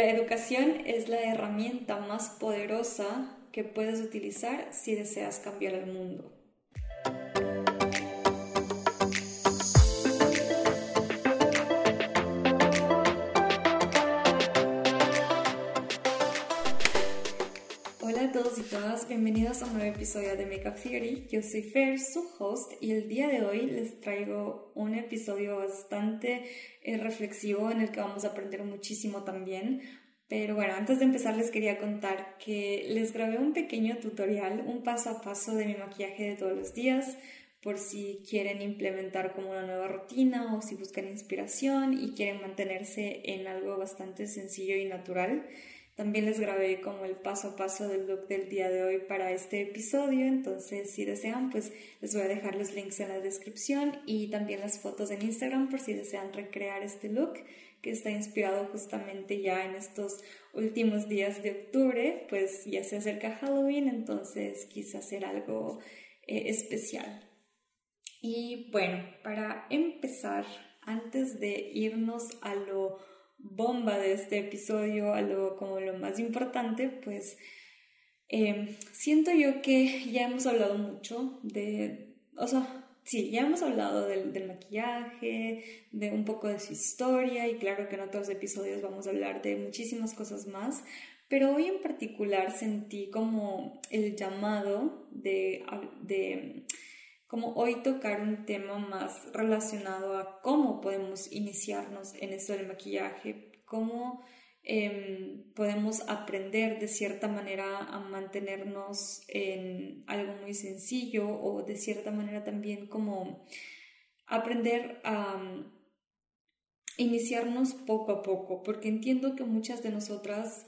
La educación es la herramienta más poderosa que puedes utilizar si deseas cambiar el mundo. Todos y todas, bienvenidos a un nuevo episodio de Makeup Theory. Yo soy Fer, su host, y el día de hoy les traigo un episodio bastante eh, reflexivo en el que vamos a aprender muchísimo también. Pero bueno, antes de empezar les quería contar que les grabé un pequeño tutorial, un paso a paso de mi maquillaje de todos los días, por si quieren implementar como una nueva rutina o si buscan inspiración y quieren mantenerse en algo bastante sencillo y natural. También les grabé como el paso a paso del look del día de hoy para este episodio, entonces si desean pues les voy a dejar los links en la descripción y también las fotos en Instagram por si desean recrear este look que está inspirado justamente ya en estos últimos días de octubre, pues ya se acerca Halloween, entonces quise hacer algo eh, especial. Y bueno, para empezar, antes de irnos a lo bomba de este episodio, a lo como lo más importante, pues eh, siento yo que ya hemos hablado mucho de, o sea, sí, ya hemos hablado del, maquillaje, de un poco de su historia y claro que en otros episodios vamos a hablar de muchísimas cosas más, pero hoy en particular sentí como el llamado de como hoy tocar un tema más relacionado a cómo podemos iniciarnos en esto del maquillaje, cómo Em, podemos aprender de cierta manera a mantenernos en algo muy sencillo o de cierta manera también como aprender a mm, iniciarnos poco a poco, porque entiendo que muchas de nosotras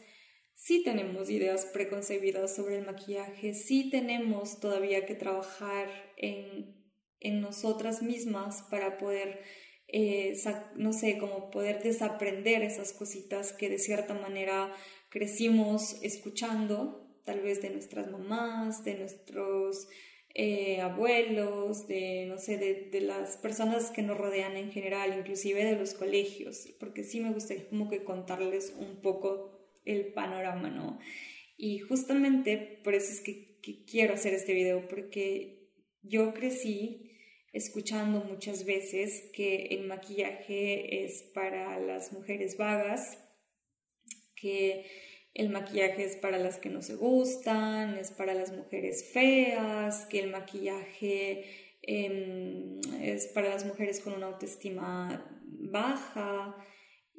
sí tenemos ideas preconcebidas sobre el maquillaje, sí tenemos todavía que trabajar en, en nosotras mismas para poder eh, no sé, como poder desaprender esas cositas que de cierta manera crecimos escuchando, tal vez de nuestras mamás, de nuestros eh, abuelos, de, no sé, de, de, las personas que nos rodean en general, inclusive de los colegios, porque sí me gustaría como que contarles un poco el panorama, ¿no? Y justamente por eso es que, quiero hacer este video, porque yo crecí escuchando muchas veces que el maquillaje es para las mujeres vagas, que el maquillaje es para las que no se gustan, es para las mujeres feas, que el maquillaje em, es para las mujeres con una autoestima baja,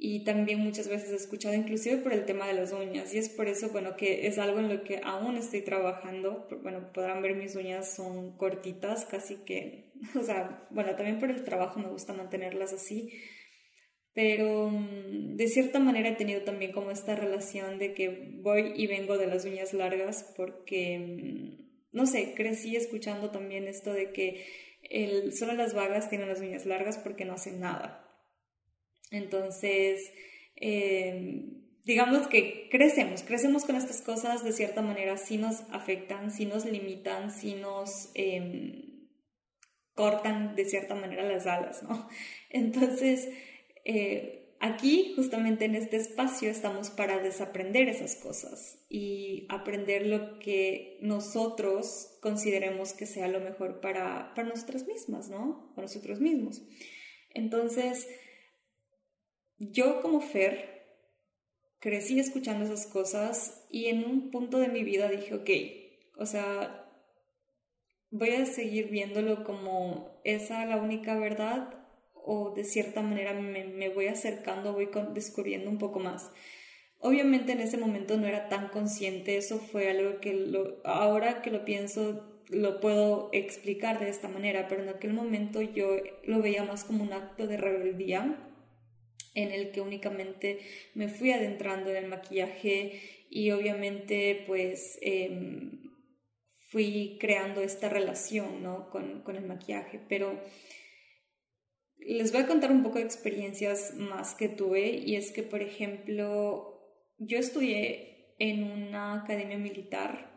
y también muchas veces he escuchado inclusive por el tema de las uñas y es por eso, bueno, que es algo en lo que aún estoy trabajando, bueno, podrán ver mis uñas son cortitas, casi que, o sea, bueno, también por el trabajo me gusta mantenerlas así, pero mm, de cierta manera he tenido también como esta relación de que voy y vengo de las uñas largas porque, mm, no sé, crecí escuchando también esto de que el, solo las vagas tienen las uñas largas porque no hacen nada entonces, em, digamos que crecemos, crecemos con estas cosas de cierta manera, sí nos afectan, sí nos limitan, sí nos em, cortan de cierta manera las alas, ¿no? Entonces, eh, aquí, justamente en este espacio, estamos para desaprender esas cosas y aprender lo que nosotros consideremos que sea lo mejor para, para nosotras mismas, ¿no? Para nosotros mismos. Entonces, yo como Fer crecí escuchando esas cosas y en un punto de mi vida dije, ok, o sea, voy a seguir viéndolo como esa la única verdad o de cierta manera me, voy acercando, voy descubriendo un poco más. Obviamente en ese momento no era tan consciente, eso fue algo que lo, ahora que lo pienso lo puedo explicar de esta manera, pero en aquel momento yo lo veía más como un acto de rebeldía en el que únicamente me fui adentrando en el maquillaje y obviamente pues em, fui creando esta relación ¿no? con, con el maquillaje, pero les voy a contar un poco de experiencias más que tuve y es que por ejemplo yo estudié en una academia militar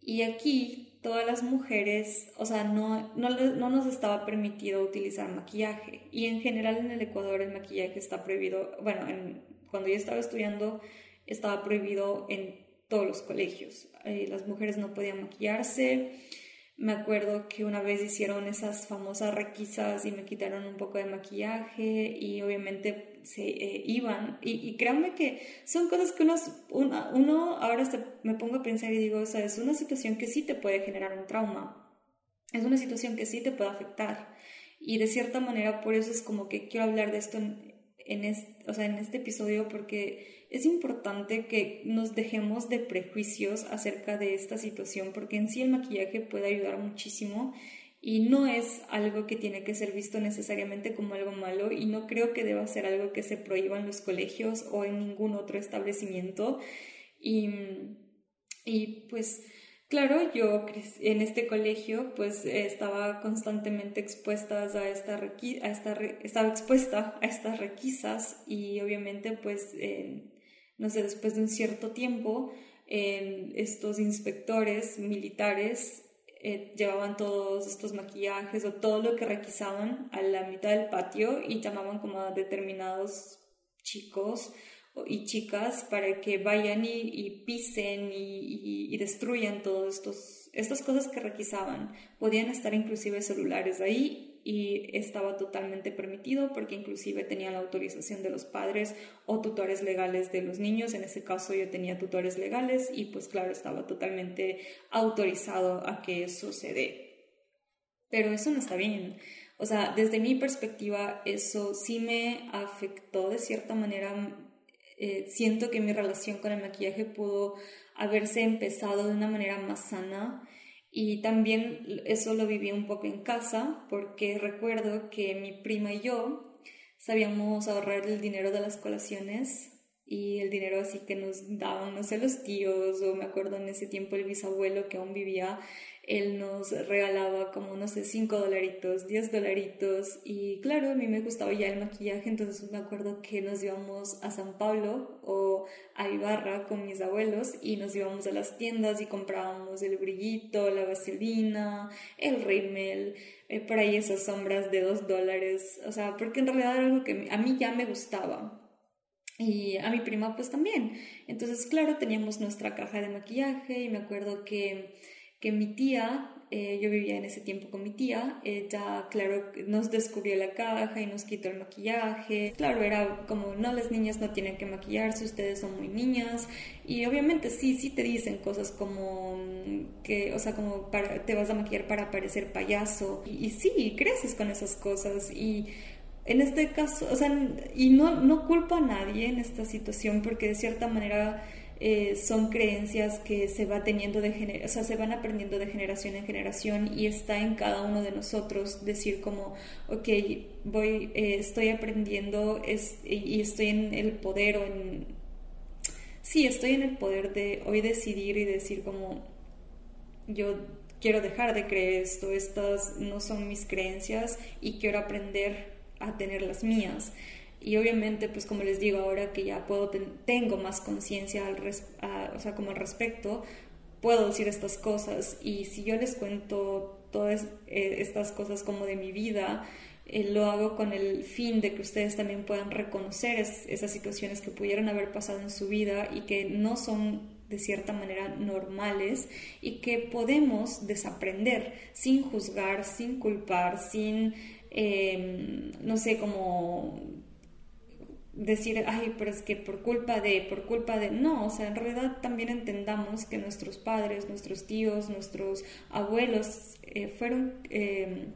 y aquí todas las mujeres, o sea, no, no, no, nos estaba permitido utilizar maquillaje. Y en general en el Ecuador el maquillaje está prohibido, bueno, en, cuando yo estaba estudiando estaba prohibido en todos los colegios. Eh, las mujeres no podían maquillarse. Me acuerdo que una vez hicieron esas famosas requisas y me quitaron un poco de maquillaje y obviamente se eh, iban. Y, créanme que son cosas que uno, uno, ahora me pongo a pensar y digo, o es una situación que sí te puede generar un trauma. Es una situación que sí te puede afectar. Y de cierta manera, por eso es como que quiero hablar de esto en, en este, o sea, en este episodio porque es importante que nos dejemos de prejuicios acerca de esta situación porque en sí el maquillaje puede ayudar muchísimo y no es algo que tiene que ser visto necesariamente como algo malo y no creo que deba ser algo que se prohíba en los colegios o en ningún otro establecimiento. Y, y pues Claro, yo en este colegio pues estaba constantemente expuesta a esta, a esta estaba expuesta a estas requisas y obviamente pues no sé, después de un cierto tiempo estos inspectores militares eh, llevaban todos estos maquillajes o todo lo que requisaban a la mitad del patio y llamaban como a determinados chicos y chicas para que vayan y, pisen y, destruyan todas estas cosas que requisaban. Podían estar inclusive celulares ahí y estaba totalmente permitido porque inclusive tenía la autorización de los padres o tutores legales de los niños. En ese caso yo tenía tutores legales y pues claro, estaba totalmente autorizado a que eso se. Pero eso no está bien. O sea, desde mi perspectiva, eso sí me afectó de cierta manera eh, siento que mi relación con el maquillaje pudo haberse empezado de una manera más sana y también eso lo viví un poco en casa porque recuerdo que mi prima y yo sabíamos ahorrar el dinero de las colaciones y el dinero así que nos daban, no sé, los tíos o me acuerdo en ese tiempo el bisabuelo que aún vivía él nos regalaba como, no sé, 5 dolaritos, 10 dolaritos y claro, a mí me gustaba ya el maquillaje, entonces me acuerdo que nos íbamos a San Pablo o a Ibarra con mis abuelos y nos íbamos a las tiendas y comprábamos el brillito, la vaselina, el rímel, eh, por ahí esas sombras de 2 dólares, o sea, porque en realidad era algo que a mí ya me gustaba. Y a mi prima pues también. Entonces, claro, teníamos nuestra caja de maquillaje y me acuerdo que que mi tía, eh, yo vivía en ese tiempo con mi tía, ella, claro, nos descubrió la caja y nos quitó el maquillaje. Claro, era como, no, las niñas no tienen que maquillarse, ustedes son muy niñas. Y obviamente sí, sí te dicen cosas como que, o sea, como para, te vas a maquillar para parecer payaso. Y, y sí, creces con esas cosas. Y en este caso, o sea, y no, no culpo a nadie en esta situación porque de cierta manera eh, son creencias que se va teniendo de o sea, se van aprendiendo de generación en generación y está en cada uno de nosotros decir como, ok, voy, eh, estoy aprendiendo y estoy en el poder o en... Sí, estoy en el poder de hoy decidir y decir como, yo quiero dejar de creer esto, estas no son mis creencias y quiero aprender a tener las mías. Y obviamente, pues como les digo, ahora que ya puedo, tengo más conciencia al, o sea, como al respecto, puedo decir estas cosas. Y si yo les cuento todas eh, estas cosas como de mi vida, eh, lo hago con el fin de que ustedes también puedan reconocer esas situaciones que pudieron haber pasado en su vida y que no son de cierta manera normales y que podemos desaprender sin juzgar, sin culpar, sin, em, no sé, como decir, ay, pero es que por culpa de, por culpa de, no, o sea, en realidad también entendamos que nuestros padres, nuestros tíos, nuestros abuelos eh, fueron eh,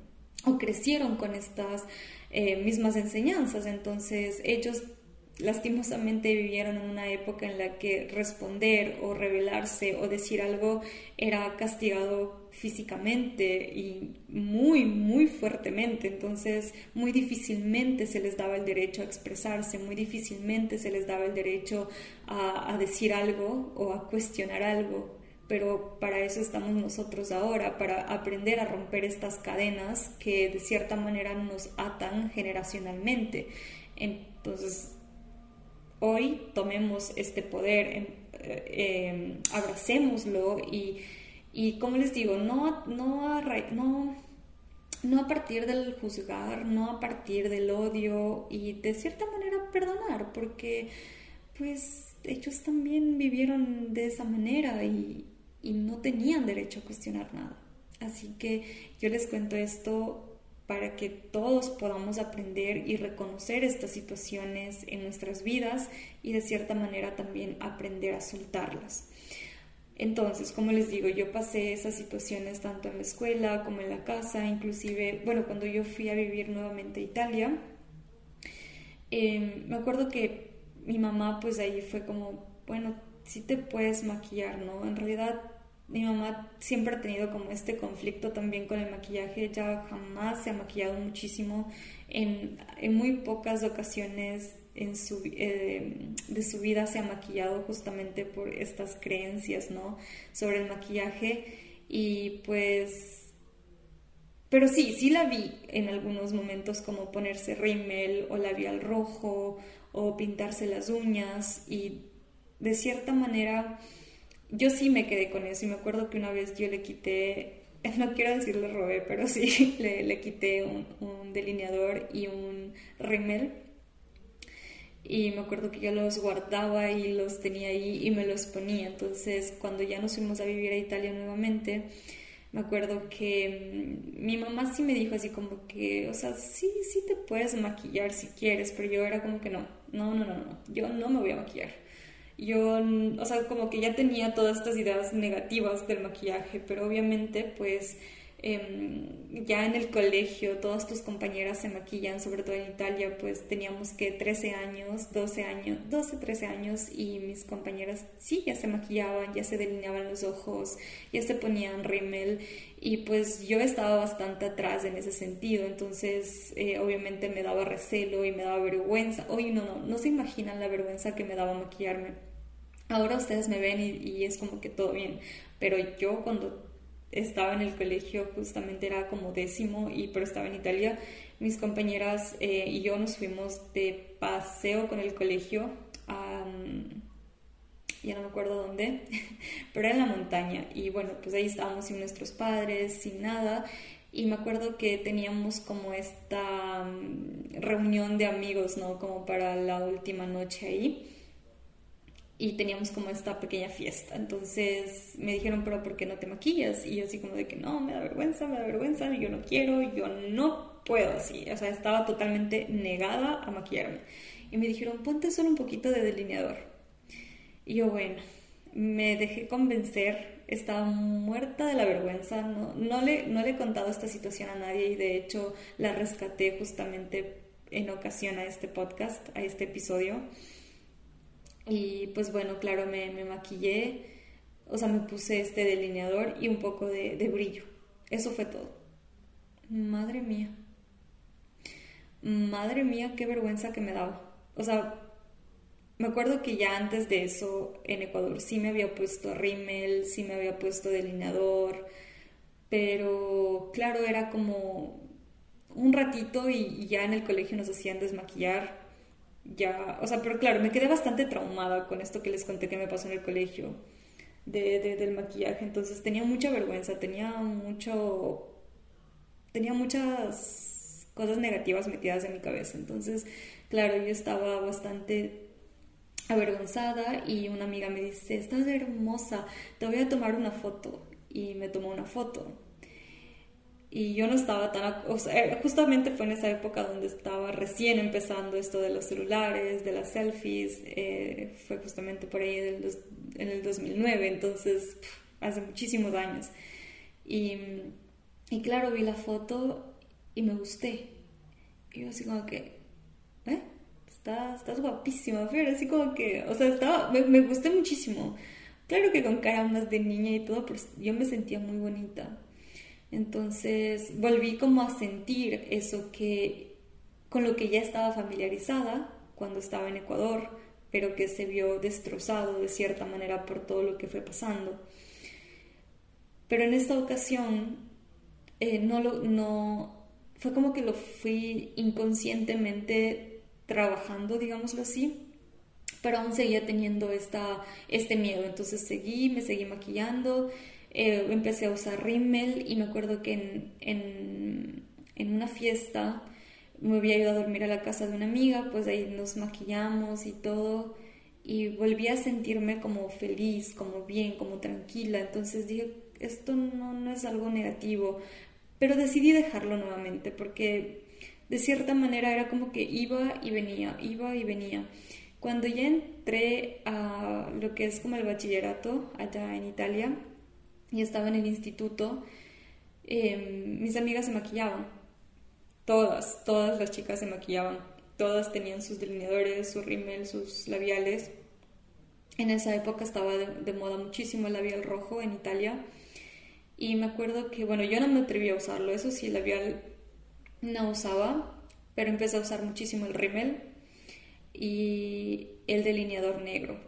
o crecieron con estas eh, mismas enseñanzas, entonces ellos lastimosamente vivieron en una época en la que responder o rebelarse o decir algo era castigado físicamente y muy, muy fuertemente. Entonces, muy difícilmente se les daba el derecho a expresarse, muy difícilmente se les daba el derecho a, decir algo o a cuestionar algo. Pero para eso estamos nosotros ahora, para aprender a romper estas cadenas que de cierta manera nos atan generacionalmente. Entonces, hoy tomemos este poder, em, eh, em, abracémoslo y, y, como les digo, no, no, no, no a partir del juzgar, no a partir del odio y de cierta manera perdonar, porque pues ellos también vivieron de esa manera y, y no tenían derecho a cuestionar nada. Así que yo les cuento esto para que todos podamos aprender y reconocer estas situaciones en nuestras vidas y de cierta manera también aprender a soltarlas. Entonces, como les digo, yo pasé esas situaciones tanto en la escuela como en la casa, inclusive, bueno, cuando yo fui a vivir nuevamente a Italia, em, me acuerdo que mi mamá pues ahí fue como, bueno, sí te puedes maquillar, ¿no? En realidad mi mamá siempre ha tenido como este conflicto también con el maquillaje, ella jamás se ha maquillado muchísimo, en, en muy pocas ocasiones en su, eh, de su vida se ha maquillado justamente por estas creencias, ¿no? Sobre el maquillaje. Y pues... Pero sí, sí la vi en algunos momentos como ponerse rímel o labial rojo o pintarse las uñas. Y de cierta manera yo sí me quedé con eso. Y me acuerdo que una vez yo le quité, no quiero decirle robé, pero sí le, quité un, un, delineador y un rímel y me acuerdo que yo los guardaba y los tenía ahí y me los ponía. Entonces cuando ya nos fuimos a vivir a Italia nuevamente, me acuerdo que mm, mi mamá sí me dijo así como que, o sea, sí, sí te puedes maquillar si quieres, pero yo era como que no, no, no, no, no, yo no me voy a maquillar yo, o sea, como que ya tenía todas estas ideas negativas del maquillaje, pero obviamente pues em, ya en el colegio todas tus compañeras se maquillan, sobre todo en Italia, pues teníamos que 13 años, 12 años, 12, 13 años y mis compañeras sí, ya se maquillaban, ya se delineaban los ojos, ya se ponían rímel y pues yo estaba bastante atrás en ese sentido, entonces eh, obviamente me daba recelo y me daba vergüenza. Oye, no, no, no se imaginan la vergüenza que me daba maquillarme Ahora ustedes me ven y, es como que todo bien, pero yo cuando estaba en el colegio justamente era como décimo y pero estaba en Italia. Mis compañeras eh, y yo nos fuimos de paseo con el colegio a, ya no me acuerdo dónde pero era en la montaña. Y bueno pues ahí estábamos sin nuestros padres sin nada. Y me acuerdo que teníamos como esta mm, reunión de amigos no como para la última noche ahí y teníamos como esta pequeña fiesta. Entonces me dijeron, pero ¿por qué no te maquillas? Y yo así como de que no, me da vergüenza, me da vergüenza, yo no quiero, yo no puedo así. O sea, estaba totalmente negada a maquillarme. Y me dijeron, ponte solo un poquito de delineador. Y yo, bueno, me dejé convencer, estaba muerta de la vergüenza, no, no, le, no le he contado esta situación a nadie y de hecho la rescaté justamente en ocasión a este podcast, a este episodio. Y pues bueno, claro, me, me maquillé, o sea, me puse este delineador y un poco de, brillo. Eso fue todo. Madre mía. Madre mía, qué vergüenza que me daba. O sea, me acuerdo que ya antes de eso en Ecuador sí me había puesto rímel, sí me había puesto delineador, pero claro, era como un ratito y, ya en el colegio nos hacían desmaquillar ya, o sea, pero claro, me quedé bastante traumada con esto que les conté que me pasó en el colegio de, del maquillaje, entonces tenía mucha vergüenza, tenía mucho, tenía muchas cosas negativas metidas en mi cabeza, entonces, claro, yo estaba bastante avergonzada y una amiga me dice, estás hermosa, te voy a tomar una foto y me tomó una foto y yo no estaba tan, o sea, justamente fue en esa época donde estaba recién empezando esto de los celulares, de las selfies, eh, fue justamente por ahí en el 2009, entonces hace muchísimos años. Y, y, claro, vi la foto y me gusté. Y yo así como que, ¿eh? Estás, estás guapísima, pero así como que, o sea, estaba, me, me gusté muchísimo. Claro que con cara más de niña y todo, pero yo me sentía muy bonita. Entonces volví como a sentir eso que con lo que ya estaba familiarizada cuando estaba en Ecuador, pero que se vio destrozado de cierta manera por todo lo que fue pasando. Pero en esta ocasión eh, no lo, no, fue como que lo fui inconscientemente trabajando, digámoslo así, pero aún seguía teniendo esta, este miedo. Entonces seguí, me seguí maquillando eh, empecé a usar rímel y me acuerdo que en, en, en, una fiesta me había ido a dormir a la casa de una amiga, pues ahí nos maquillamos y todo. y volví a sentirme como feliz, como bien, como tranquila. Entonces dije, esto no, no es algo negativo, pero decidí dejarlo nuevamente porque de cierta manera era como que iba y venía, iba y venía. Cuando ya entré a lo que es como el bachillerato allá en Italia y estaba en el instituto, em, mis amigas se maquillaban. Todas, todas las chicas se maquillaban. Todas tenían sus delineadores, su rímel, sus labiales. En esa época estaba de, moda muchísimo el labial rojo en Italia. Y me acuerdo que, bueno, yo no me atreví a usarlo. Eso sí, el labial no usaba, pero empecé a usar muchísimo el rímel y el delineador negro.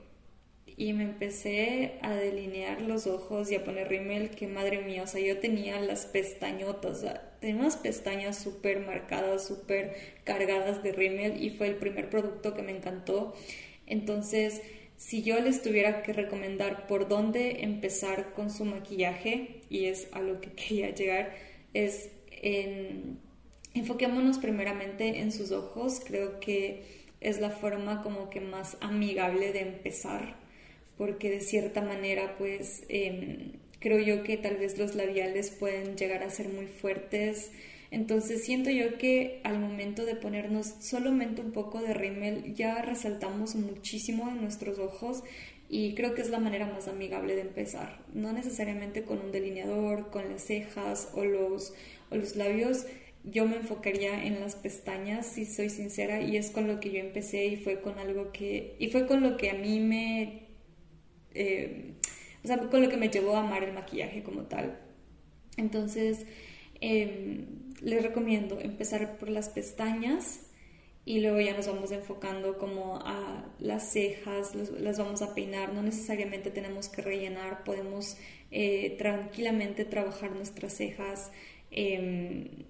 Y me empecé a delinear los ojos y a poner rímel, que madre mía, o sea, yo tenía las pestañotas, o sea, tenía unas pestañas súper marcadas, súper cargadas de rímel y fue el primer producto que me encantó. Entonces, si yo les tuviera que recomendar por dónde empezar con su maquillaje, y es a lo que quería llegar, es en enfoquémonos primeramente en sus ojos, creo que es la forma como que más amigable de empezar, porque de cierta manera pues em, creo yo que tal vez los labiales pueden llegar a ser muy fuertes, entonces siento yo que al momento de ponernos solamente un poco de rímel ya resaltamos muchísimo en nuestros ojos y creo que es la manera más amigable de empezar, no necesariamente con un delineador, con las cejas o los, o los labios, yo me enfocaría en las pestañas, si soy sincera, y es con lo que yo empecé y fue con algo que, y fue con lo que a mí me, eh, o sea, con lo que me llevó a amar el maquillaje como tal. Entonces, em, les recomiendo empezar por las pestañas y luego ya nos vamos enfocando como a las cejas, las vamos a peinar, no necesariamente tenemos que rellenar, podemos eh, tranquilamente trabajar nuestras cejas. Eh,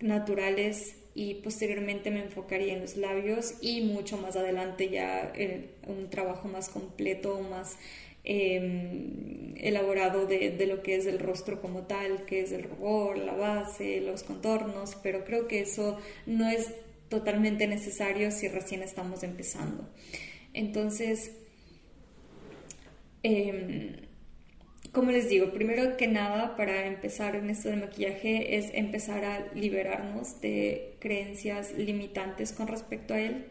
naturales y posteriormente me enfocaría en los labios y mucho más adelante ya en un trabajo más completo, más em, elaborado de, de, lo que es el rostro como tal, que es el rubor, la base, los contornos, pero creo que eso no es totalmente necesario si recién estamos empezando. Entonces, eh, como les digo, primero que nada, para empezar en esto del maquillaje, es empezar a liberarnos de creencias limitantes con respecto a él,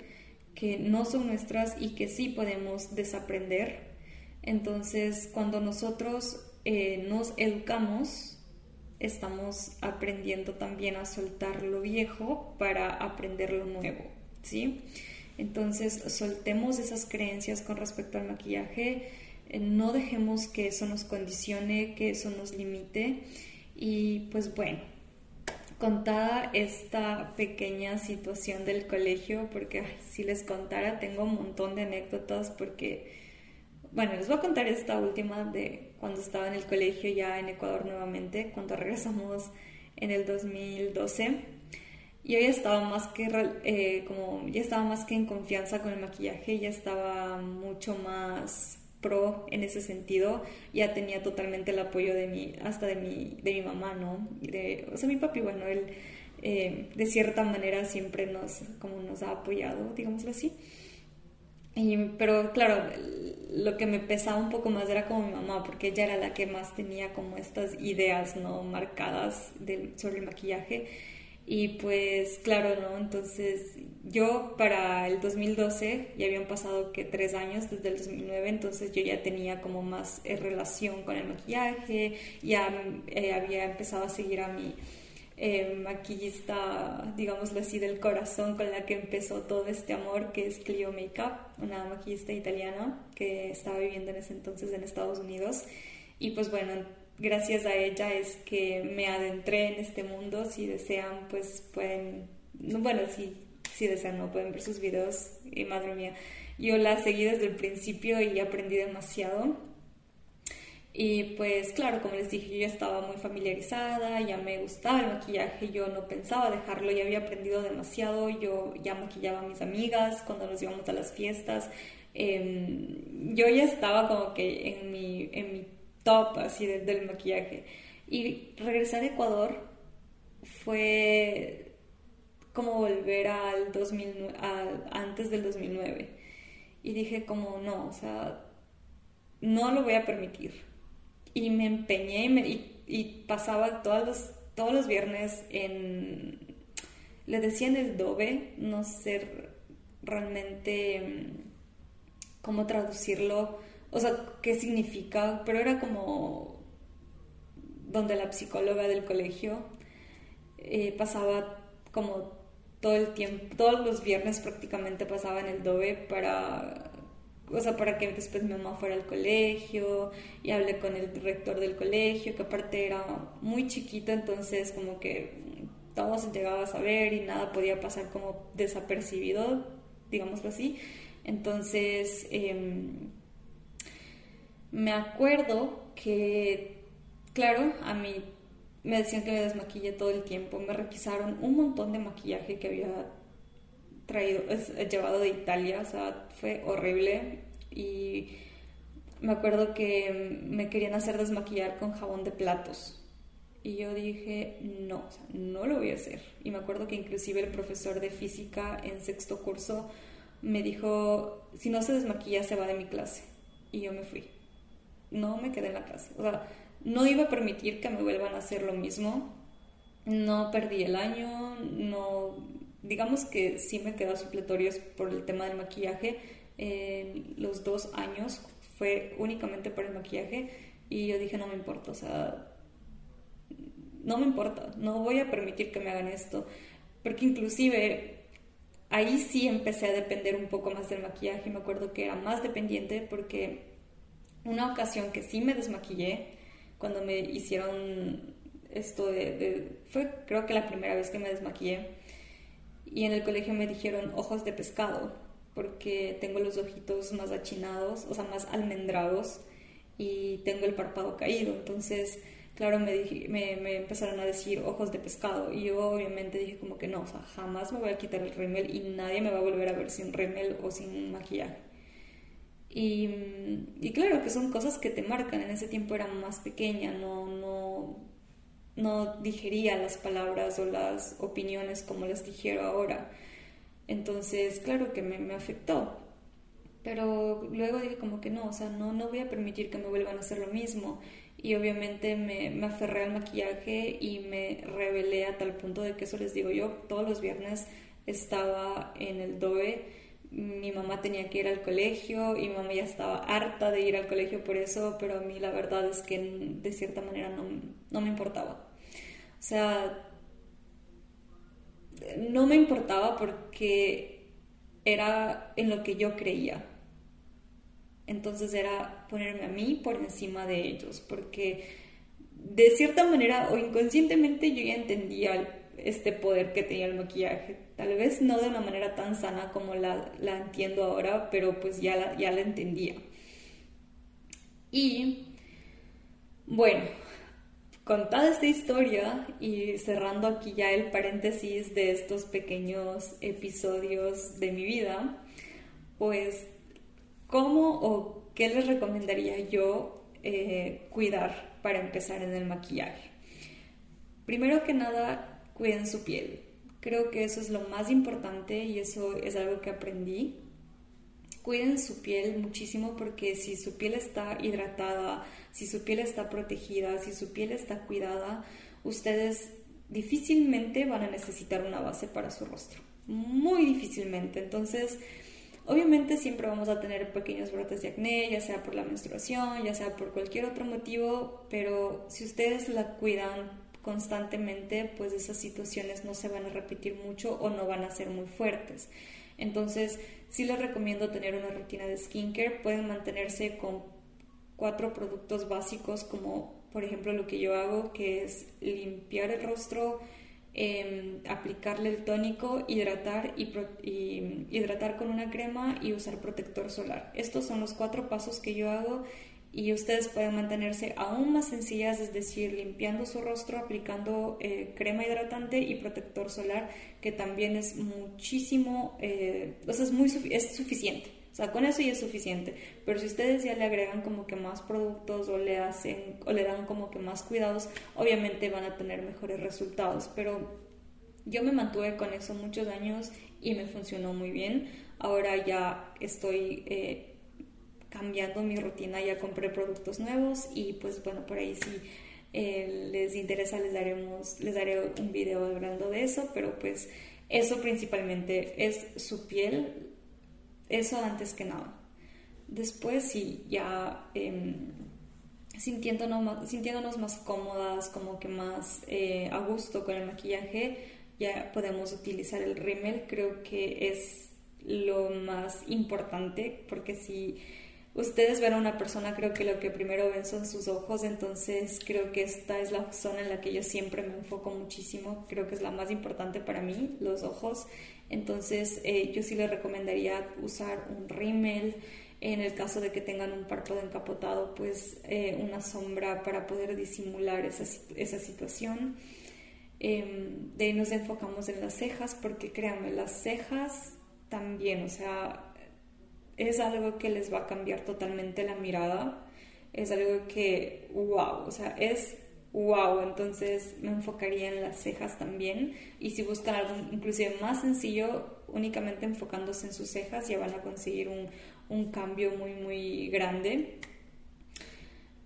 que no son nuestras y que sí podemos desaprender. Entonces, cuando nosotros eh, nos educamos, estamos aprendiendo también a soltar lo viejo para aprender lo nuevo, ¿sí? Entonces, soltemos esas creencias con respecto al maquillaje no dejemos que eso nos condicione, que eso nos limite. Y pues bueno, contada esta pequeña situación del colegio, porque si les contara tengo un montón de anécdotas porque, bueno, les voy a contar esta última de cuando estaba en el colegio ya en Ecuador nuevamente, cuando regresamos en el 2012. Yo ya estaba más que eh, como ya estaba más que en confianza con el maquillaje, ya estaba mucho más pro en ese sentido, ya tenía totalmente el apoyo de mi, hasta de mi, de mi mamá, ¿no? De, o sea, mi papi, bueno, él eh, de cierta manera siempre nos, como nos ha apoyado, digámoslo así. Y, pero claro, lo que me pesaba un poco más era como mi mamá, porque ella era la que más tenía como estas ideas, ¿no? Marcadas sobre el maquillaje. Y pues claro, ¿no? Entonces yo para el 2012 ya habían pasado que tres años desde el 2009, entonces yo ya tenía como más eh, relación con el maquillaje, ya eh, había empezado a seguir a mi eh, maquillista, digámoslo así, del corazón con la que empezó todo este amor, que es Clio Makeup, una maquillista italiana que estaba viviendo en ese entonces en Estados Unidos. Y pues bueno, gracias a ella es que me adentré en este mundo. Si desean, pues pueden, bueno, si, si desean, no pueden ver sus videos. Y madre mía, yo la seguí desde el principio y aprendí demasiado. Y pues claro, como les dije, yo ya estaba muy familiarizada, ya me gustaba el maquillaje, yo no pensaba dejarlo, ya había aprendido demasiado, yo ya maquillaba a mis amigas cuando nos íbamos a las fiestas. Em, yo ya estaba como que en mi, en mi top así del maquillaje. Y regresar a Ecuador fue como volver al 2009, antes del 2009. y dije como no, o sea, no lo voy a permitir. Y me empeñé y, pasaba todos los, todos los viernes en, le decían el dobe, no sé realmente mm, cómo traducirlo, o sea, qué significa, pero era como donde la psicóloga del colegio eh, pasaba como todo el tiempo, todos los viernes prácticamente pasaba en el dobe para, o sea, para que después mi mamá fuera al colegio y hablé con el rector del colegio, que aparte era muy chiquito, entonces como que todo se llegaba a saber y nada podía pasar como desapercibido, digámoslo así. Entonces, em, me acuerdo que, claro, a mí me decían que me desmaquillé todo el tiempo, me requisaron un montón de maquillaje que había traído, llevado de Italia, o sea, fue horrible y me acuerdo que me querían hacer desmaquillar con jabón de platos. Y yo dije, no, no lo voy a hacer. Y me acuerdo que inclusive el profesor de física en sexto curso me dijo, si no se desmaquilla se va de mi clase. Y yo me fui. No me quedé en la clase. O sea, no iba a permitir que me vuelvan a hacer lo mismo. No perdí el año, no... Digamos que sí me quedó supletorios por el tema del maquillaje. los dos años fue únicamente por el maquillaje y yo dije, no me importa, o sea, no me importa, no voy a permitir que me hagan esto, porque inclusive ahí sí empecé a depender un poco más del maquillaje, me acuerdo que era más dependiente porque una ocasión que sí me desmaquillé, cuando me hicieron esto fue creo que la primera vez que me desmaquillé, y en el colegio me dijeron ojos de pescado, porque tengo los ojitos más achinados, o sea, más almendrados, y tengo el párpado caído, entonces claro, me, me, empezaron a decir ojos de pescado y yo obviamente dije como que no, o sea, jamás me voy a quitar el rímel y nadie me va a volver a ver sin rímel o sin maquillaje. Y, y, claro que son cosas que te marcan, en ese tiempo era más pequeña, no, no, no digería las palabras o las opiniones como las digiero ahora. Entonces, claro que me, me afectó. Pero luego dije como que no, o sea, no, no voy a permitir que me vuelvan a hacer lo mismo y obviamente me, me, aferré al maquillaje y me rebelé a tal punto de que eso les digo yo, todos los viernes estaba en el DOE, mi mamá tenía que ir al colegio y mi mamá ya estaba harta de ir al colegio por eso, pero a mí la verdad es que de cierta manera no, no me importaba. O sea, no me importaba porque era en lo que yo creía entonces era ponerme a mí por encima de ellos, porque de cierta manera o inconscientemente yo ya entendía este poder que tenía el maquillaje. Tal vez no de una manera tan sana como la, la entiendo ahora, pero pues ya la, ya entendía. Y bueno, contada esta historia y cerrando aquí ya el paréntesis de estos pequeños episodios de mi vida, pues ¿Cómo o qué les recomendaría yo eh, cuidar para empezar en el maquillaje? Primero que nada, cuiden su piel. Creo que eso es lo más importante y eso es algo que aprendí. Cuiden su piel muchísimo porque si su piel está hidratada, si su piel está protegida, si su piel está cuidada, ustedes difícilmente van a necesitar una base para su rostro. Muy difícilmente. Entonces, Obviamente siempre vamos a tener pequeños brotes de acné, ya sea por la menstruación, ya sea por cualquier otro motivo, pero si ustedes la cuidan constantemente, pues esas situaciones no se van a repetir mucho o no van a ser muy fuertes. Entonces, sí les recomiendo tener una rutina de skincare. Pueden mantenerse con cuatro productos básicos como por ejemplo lo que yo hago, que es limpiar el rostro, Em, aplicarle el tónico, hidratar y, hidratar con una crema y usar protector solar. Estos son los cuatro pasos que yo hago y ustedes pueden mantenerse aún más sencillas, es decir, limpiando su rostro, aplicando eh, crema hidratante y protector solar, que también es muchísimo, eh, es, muy, es suficiente. O sea, con eso ya es suficiente. Pero si ustedes ya le agregan como que más productos o le hacen o le dan como que más cuidados, obviamente van a tener mejores resultados. Pero yo me mantuve con eso muchos años y me funcionó muy bien. Ahora ya estoy eh, cambiando mi rutina, ya compré productos nuevos y pues bueno, por ahí sí eh, les interesa les daremos, les daré un video hablando de eso, pero pues eso principalmente es su piel, eso antes que nada. Después sí, ya em, sintiéndonos, sintiéndonos más cómodas, como que más eh, a gusto con el maquillaje, ya podemos utilizar el rímel. Creo que es lo más importante porque si ustedes ven a una persona, creo que lo que primero ven son sus ojos, entonces creo que esta es la zona en la que yo siempre me enfoco muchísimo, creo que es la más importante para mí, los ojos, entonces eh, yo sí les recomendaría usar un rímel, en el caso de que tengan un párpado encapotado, pues eh, una sombra para poder disimular esa, esa situación. Em, de ahí nos enfocamos en las cejas, porque créanme, las cejas también, o sea, es algo que les va a cambiar totalmente la mirada, es algo que, wow, o sea, es wow, entonces me enfocaría en las cejas también. Y si buscan algo inclusive más sencillo, únicamente enfocándose en sus cejas ya van a conseguir un, un cambio muy, muy grande.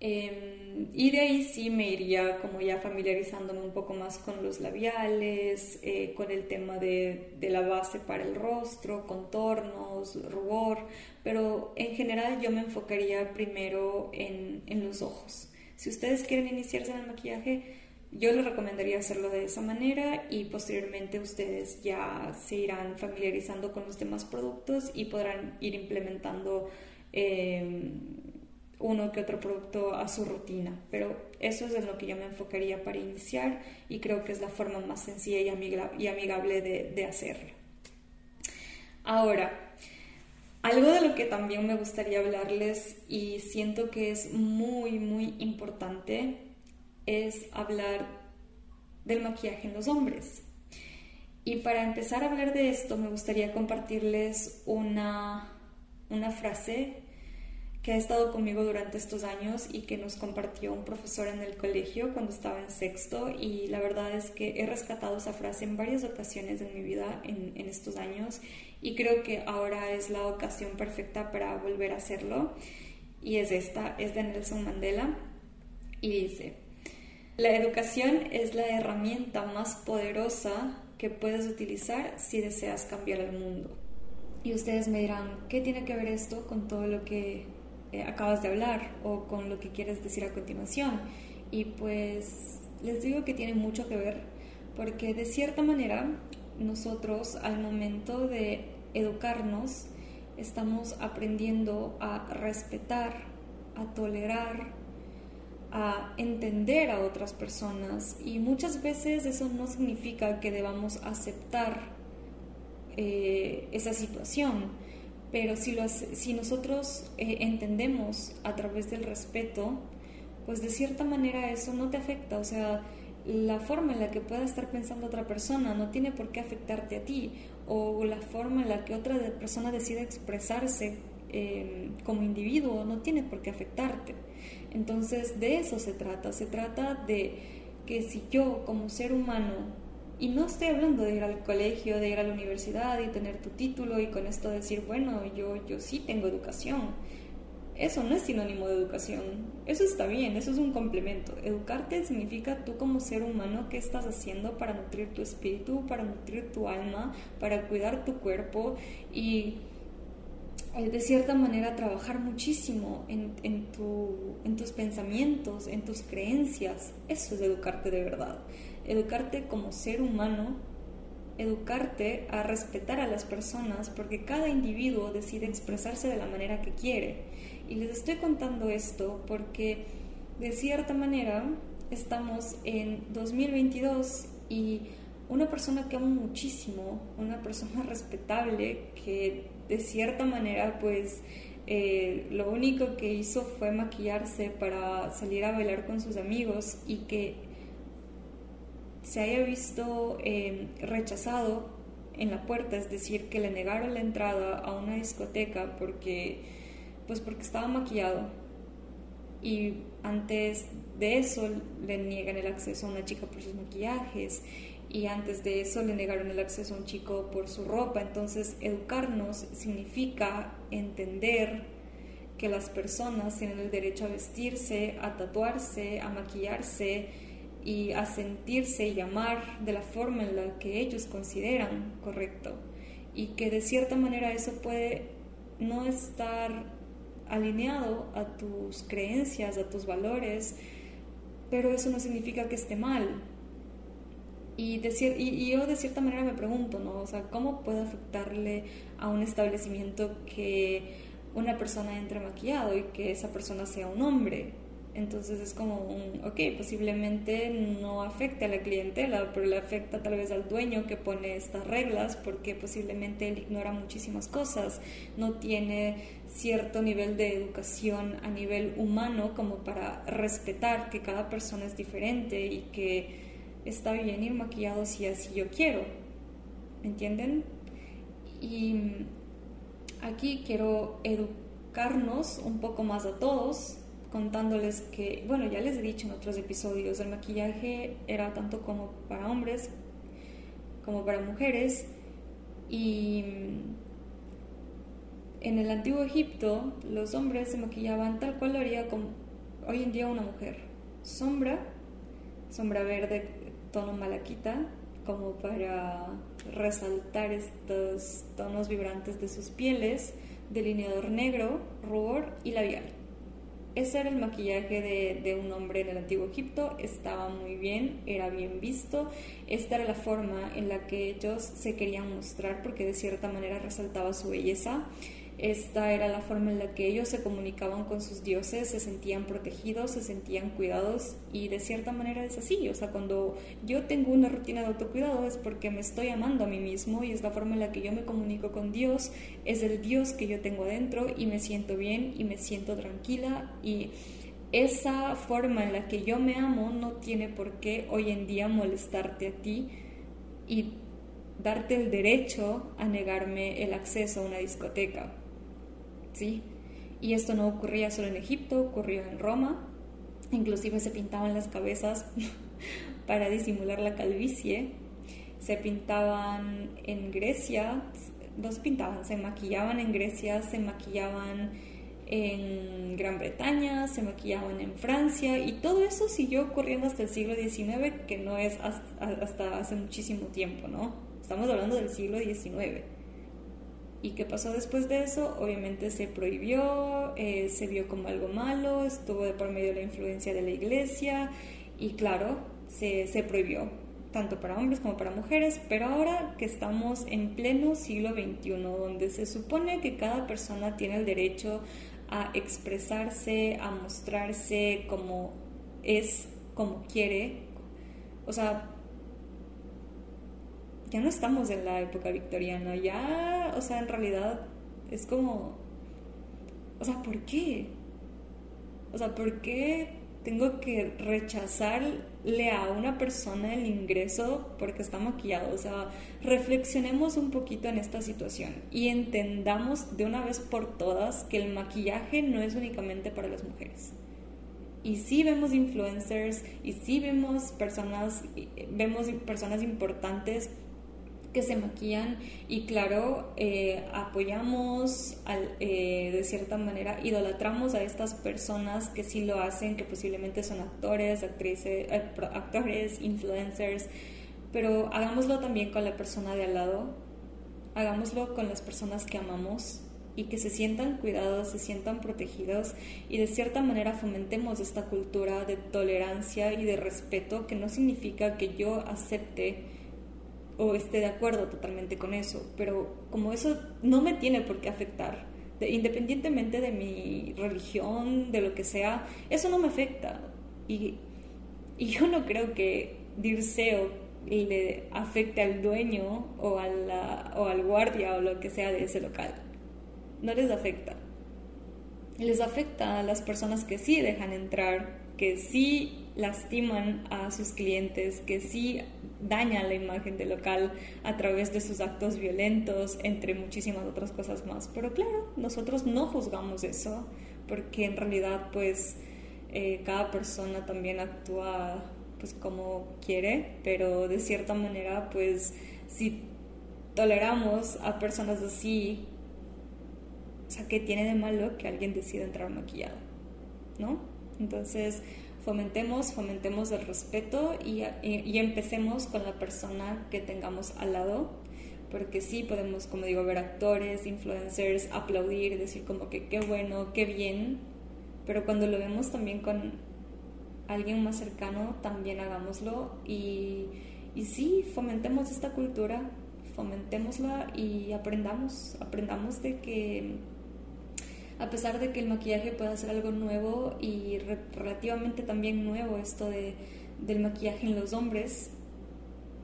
Em, y de ahí sí me iría como ya familiarizándome un poco más con los labiales, eh, con el tema de, de, la base para el rostro, contornos, rubor, pero en general yo me enfocaría primero en, en los ojos. Si ustedes quieren iniciarse en el maquillaje, yo les recomendaría hacerlo de esa manera y posteriormente ustedes ya se irán familiarizando con los demás productos y podrán ir implementando em, uno que otro producto a su rutina. Pero eso es en lo que yo me enfocaría para iniciar y creo que es la forma más sencilla y, amigable de, de hacerlo. Ahora, algo de lo que también me gustaría hablarles y siento que es muy, muy importante es hablar del maquillaje en los hombres. Y para empezar a hablar de esto, me gustaría compartirles una, una frase que ha estado conmigo durante estos años y que nos compartió un profesor en el colegio cuando estaba en sexto. Y la verdad es que he rescatado esa frase en varias ocasiones en mi vida en, en estos años. Y creo que ahora es la ocasión perfecta para volver a hacerlo. Y es esta, es de Nelson Mandela. Y dice, la educación es la herramienta más poderosa que puedes utilizar si deseas cambiar el mundo. Y ustedes me dirán, ¿qué tiene que ver esto con todo lo que eh, acabas de hablar o con lo que quieres decir a continuación? Y pues les digo que tiene mucho que ver porque de cierta manera nosotros al momento de educarnos estamos aprendiendo a respetar, a tolerar, a entender a otras personas y muchas veces eso no significa que debamos aceptar eh, esa situación, pero si, lo, si nosotros eh, entendemos a través del respeto, pues de cierta manera eso no te afecta, o sea, la forma en la que pueda estar pensando otra persona no tiene por qué afectarte a ti, o la forma en la que otra persona decide expresarse eh, como individuo no tiene por qué afectarte. Entonces de eso se trata, se trata de que si yo como ser humano, y no estoy hablando de ir al colegio, de ir a la universidad y tener tu título y con esto decir, bueno, yo, yo sí tengo educación, eso no es sinónimo de educación, eso está bien, eso es un complemento. Educarte significa tú como ser humano qué estás haciendo para nutrir tu espíritu, para nutrir tu alma, para cuidar tu cuerpo y eh, de cierta manera trabajar muchísimo en, en, tu, en tus pensamientos, en tus creencias. Eso es educarte de verdad. Educarte como ser humano, educarte a respetar a las personas porque cada individuo decide expresarse de la manera que quiere. Y les estoy contando esto porque de cierta manera estamos en 2022 y una persona que amo muchísimo, una persona respetable que de cierta manera, pues eh, lo único que hizo fue maquillarse para salir a bailar con sus amigos y que se haya visto em, rechazado en la puerta, es decir, que le negaron la entrada a una discoteca porque, pues porque estaba maquillado y antes de eso le niegan el acceso a una chica por sus maquillajes y antes de eso le negaron el acceso a un chico por su ropa. Entonces, educarnos significa entender que las personas tienen el derecho a vestirse, a tatuarse, a maquillarse y a sentirse y amar de la forma en la que ellos consideran correcto. Y que de cierta manera eso puede no estar alineado a tus creencias, a tus valores, pero eso no significa que esté mal. Y, y, yo de cierta manera me pregunto, ¿no? O sea, ¿cómo puede afectarle a un establecimiento que una persona entre maquillado y que esa persona sea un hombre? Entonces es como un, ok, posiblemente no afecte a la clientela, pero le afecta tal vez al dueño que pone estas reglas porque posiblemente él ignora muchísimas cosas, no tiene cierto nivel de educación a nivel humano como para respetar que cada persona es diferente y que está bien ir maquillado si así yo quiero, ¿entienden? Y aquí quiero educarnos un poco más a todos, contándoles que, bueno, ya les he dicho en otros episodios, el maquillaje era tanto como para hombres como para mujeres y en el antiguo Egipto los hombres se maquillaban tal cual lo haría hoy en día una mujer. Sombra, sombra verde tono malaquita como para resaltar estos tonos vibrantes de sus pieles, delineador negro, rubor y labial. Ese era el maquillaje de, de, un hombre en el antiguo Egipto, estaba muy bien, era bien visto, esta era la forma en la que ellos se querían mostrar porque de cierta manera resaltaba su belleza. Esta era la forma en la que ellos se comunicaban con sus dioses, se sentían protegidos, se sentían cuidados y de cierta manera es así. O sea, cuando yo tengo una rutina de autocuidado es porque me estoy amando a mí mismo y es la forma en la que yo me comunico con Dios, es el Dios que yo tengo adentro y me siento bien y me siento tranquila y esa forma en la que yo me amo no tiene por qué hoy en día molestarte a ti y darte el derecho a negarme el acceso a una discoteca. ¿Sí? Y esto no ocurría solo en Egipto, ocurrió en Roma, inclusive se pintaban las cabezas para disimular la calvicie, se pintaban en Grecia, no se pintaban, se maquillaban en Grecia, se maquillaban en Gran Bretaña, se maquillaban en Francia y todo eso siguió ocurriendo hasta el siglo XIX, que no es hasta, hace muchísimo tiempo, ¿no? Estamos hablando del siglo XIX. ¿Y qué pasó después de eso? Obviamente se prohibió, eh, se vio como algo malo, estuvo de por medio de la influencia de la iglesia y claro, se, se prohibió, tanto para hombres como para mujeres, pero ahora que estamos en pleno siglo XXI, donde se supone que cada persona tiene el derecho a expresarse, a mostrarse como es, como quiere, o sea, ya no estamos en la época victoriana, ya, o sea, en realidad es como, o sea, ¿por qué? O sea, ¿por qué tengo que rechazarle a una persona el ingreso porque está maquillado? O sea, reflexionemos un poquito en esta situación y entendamos de una vez por todas que el maquillaje no es únicamente para las mujeres. Y sí vemos influencers y sí vemos personas, vemos personas importantes que se maquillan y claro, eh, apoyamos eh, de cierta manera, idolatramos a estas personas que sí lo hacen, que posiblemente son actores, actrices, eh, actores, influencers, pero hagámoslo también con la persona de al lado, hagámoslo con las personas que amamos y que se sientan cuidados, se sientan protegidos y de cierta manera fomentemos esta cultura de tolerancia y de respeto que no significa que yo acepte o esté de acuerdo totalmente con eso, pero como eso no me tiene por qué afectar, independientemente de mi religión, de lo que sea, eso no me afecta. Y, y yo no creo que Dirceo le afecte al dueño o, a o al guardia o lo que sea de ese local. No les afecta. Les afecta a las personas que sí dejan entrar, que sí lastiman a sus clientes, que sí daña la imagen del local a través de sus actos violentos, entre muchísimas otras cosas más. Pero claro, nosotros no juzgamos eso, porque en realidad pues eh, cada persona también actúa pues como quiere, pero de cierta manera pues si toleramos a personas así, o sea, ¿qué tiene de malo que alguien decida entrar maquillado? ¿No? Entonces, fomentemos, fomentemos el respeto y, y, empecemos con la persona que tengamos al lado, porque sí podemos, como digo, ver actores, influencers, aplaudir, decir como que qué bueno, qué bien, pero cuando lo vemos también con alguien más cercano, también hagámoslo y, y sí, fomentemos esta cultura, fomentémosla y aprendamos, aprendamos de que a pesar de que el maquillaje pueda ser algo nuevo y relativamente también nuevo esto de, del maquillaje en los hombres,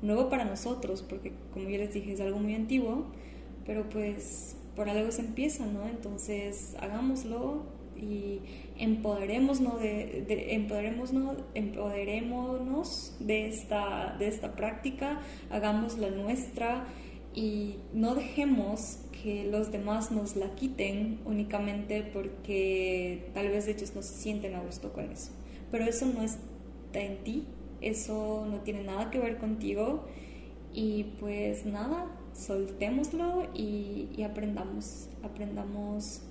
nuevo para nosotros, porque como ya les dije es algo muy antiguo, pero pues por algo se empieza, ¿no? Entonces hagámoslo y empoderémonos de, de, empoderémonos de esta, de esta práctica, hagámosla nuestra y no dejemos que los demás nos la quiten únicamente porque tal vez ellos no se sienten a gusto con eso. Pero eso no está en ti, eso no tiene nada que ver contigo y pues nada, soltémoslo y, y aprendamos, aprendamos,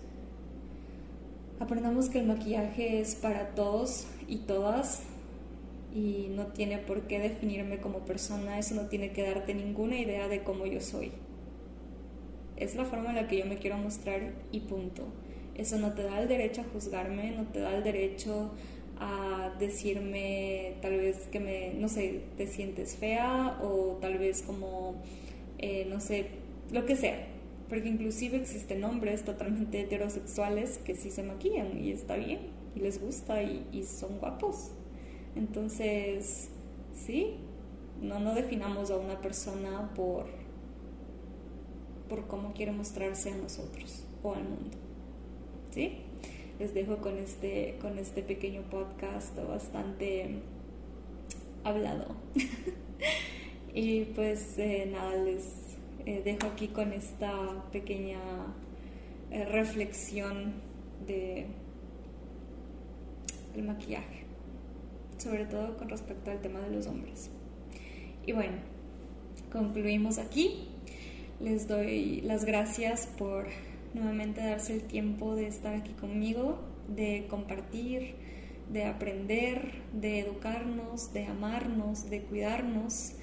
aprendamos que el maquillaje es para todos y todas y no tiene por qué definirme como persona, eso no tiene que darte ninguna idea de cómo yo soy es la forma en la que yo me quiero mostrar y punto. Eso no te da el derecho a juzgarme, no te da el derecho a decirme tal vez que me, no sé, te sientes fea o tal vez como, eh, no sé, lo que sea. Porque inclusive existen hombres totalmente heterosexuales que sí se maquillan y está bien y les gusta y, y son guapos. Entonces, sí, no, no definamos a una persona por por cómo quiere mostrarse a nosotros o al mundo. ¿Sí? Les dejo con este, con este pequeño podcast bastante hablado. y pues eh, nada, les eh, dejo aquí con esta pequeña eh, reflexión de el maquillaje, sobre todo con respecto al tema de los hombres. Y bueno, concluimos aquí. Les doy las gracias por nuevamente darse el tiempo de estar aquí conmigo, de compartir, de aprender, de educarnos, de amarnos, de cuidarnos.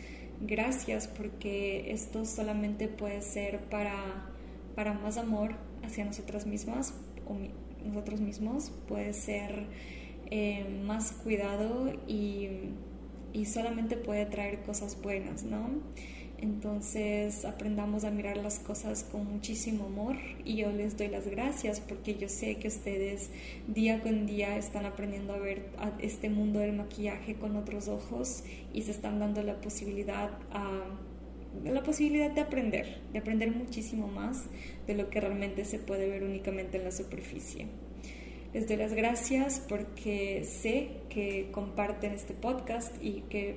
Gracias porque esto solamente puede ser para, para más amor hacia nosotras mismas o nosotros mismos, puede ser eh, más cuidado y, y solamente puede traer cosas buenas, ¿no? Entonces aprendamos a mirar las cosas con muchísimo amor y yo les doy las gracias porque yo sé que ustedes día con día están aprendiendo a ver este mundo del maquillaje con otros ojos y se están dando la posibilidad a la posibilidad de aprender, de aprender muchísimo más de lo que realmente se puede ver únicamente en la superficie. Les doy las gracias porque sé que comparten este podcast y que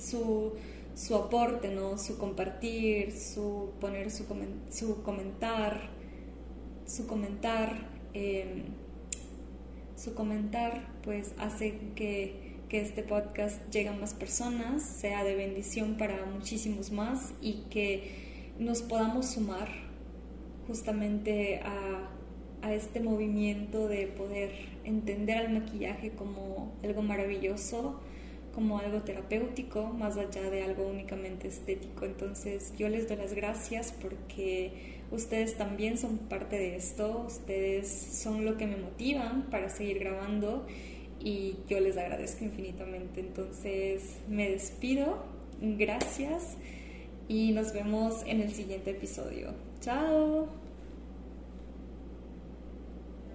su su aporte, ¿no? su compartir, su poner su, su comentar, su comentar, em, su comentar, pues hace que, que, este podcast llegue a más personas, sea de bendición para muchísimos más y que nos podamos sumar justamente a, a este movimiento de poder entender al maquillaje como algo maravilloso, como algo terapéutico más allá de algo únicamente estético. Entonces yo les doy las gracias porque ustedes también son parte de esto, ustedes son lo que me motivan para seguir grabando y yo les agradezco infinitamente. Entonces me despido, gracias y nos vemos en el siguiente episodio. Chao.